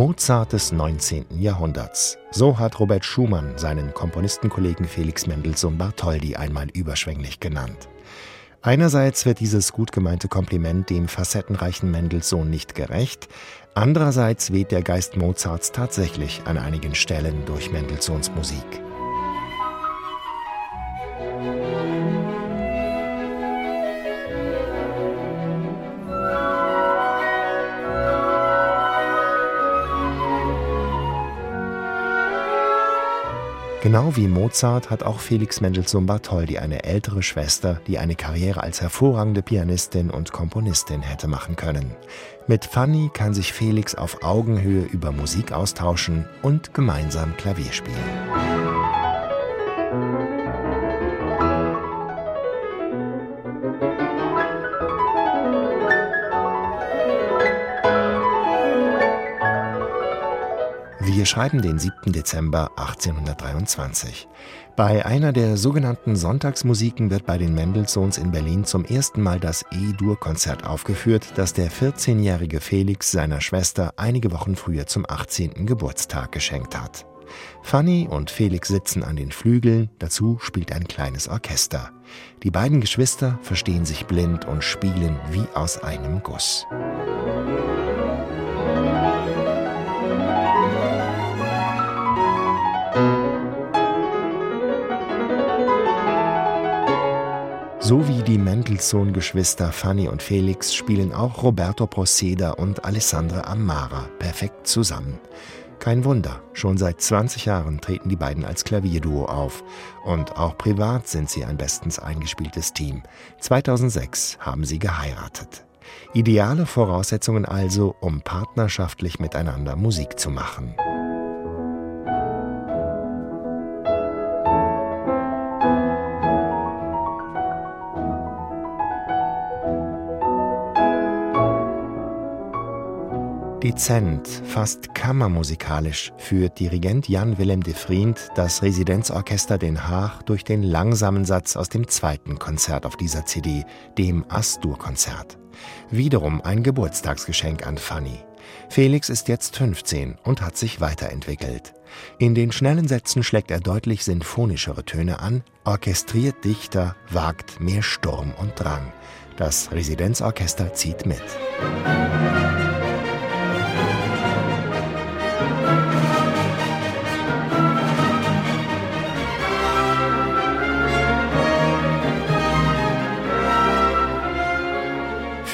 Mozart des 19. Jahrhunderts. So hat Robert Schumann seinen Komponistenkollegen Felix Mendelssohn Bartholdy einmal überschwänglich genannt. Einerseits wird dieses gut gemeinte Kompliment dem facettenreichen Mendelssohn nicht gerecht, andererseits weht der Geist Mozarts tatsächlich an einigen Stellen durch Mendelssohns Musik. Genau wie Mozart hat auch Felix Mendelssohn Bartholdy eine ältere Schwester, die eine Karriere als hervorragende Pianistin und Komponistin hätte machen können. Mit Fanny kann sich Felix auf Augenhöhe über Musik austauschen und gemeinsam Klavier spielen. Wir schreiben den 7. Dezember 1823. Bei einer der sogenannten Sonntagsmusiken wird bei den Mendelssohns in Berlin zum ersten Mal das E-Dur-Konzert aufgeführt, das der 14-jährige Felix seiner Schwester einige Wochen früher zum 18. Geburtstag geschenkt hat. Fanny und Felix sitzen an den Flügeln, dazu spielt ein kleines Orchester. Die beiden Geschwister verstehen sich blind und spielen wie aus einem Guss. So wie die Mendelssohn-Geschwister Fanny und Felix spielen auch Roberto Proceda und Alessandra Amara perfekt zusammen. Kein Wunder, schon seit 20 Jahren treten die beiden als Klavierduo auf. Und auch privat sind sie ein bestens eingespieltes Team. 2006 haben sie geheiratet. Ideale Voraussetzungen also, um partnerschaftlich miteinander Musik zu machen. Dezent, fast kammermusikalisch führt Dirigent Jan Willem de Vriend das Residenzorchester Den Haag durch den langsamen Satz aus dem zweiten Konzert auf dieser CD, dem Astur-Konzert. Wiederum ein Geburtstagsgeschenk an Fanny. Felix ist jetzt 15 und hat sich weiterentwickelt. In den schnellen Sätzen schlägt er deutlich sinfonischere Töne an, orchestriert dichter, wagt mehr Sturm und Drang. Das Residenzorchester zieht mit.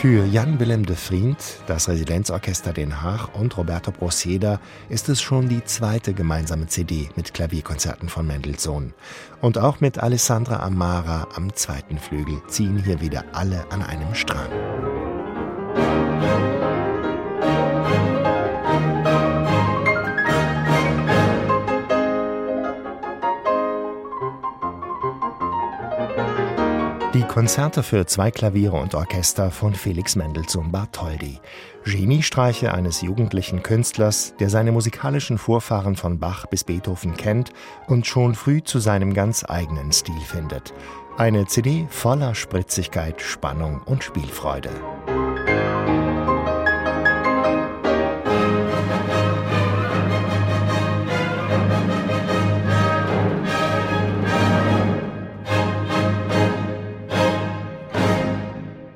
Für Jan Willem de Vriend, das Residenzorchester Den Haag und Roberto Proceda ist es schon die zweite gemeinsame CD mit Klavierkonzerten von Mendelssohn. Und auch mit Alessandra Amara am zweiten Flügel ziehen hier wieder alle an einem Strang. Die Konzerte für zwei Klaviere und Orchester von Felix Mendelssohn Bartholdy. Geniestreiche eines jugendlichen Künstlers, der seine musikalischen Vorfahren von Bach bis Beethoven kennt und schon früh zu seinem ganz eigenen Stil findet. Eine CD voller Spritzigkeit, Spannung und Spielfreude.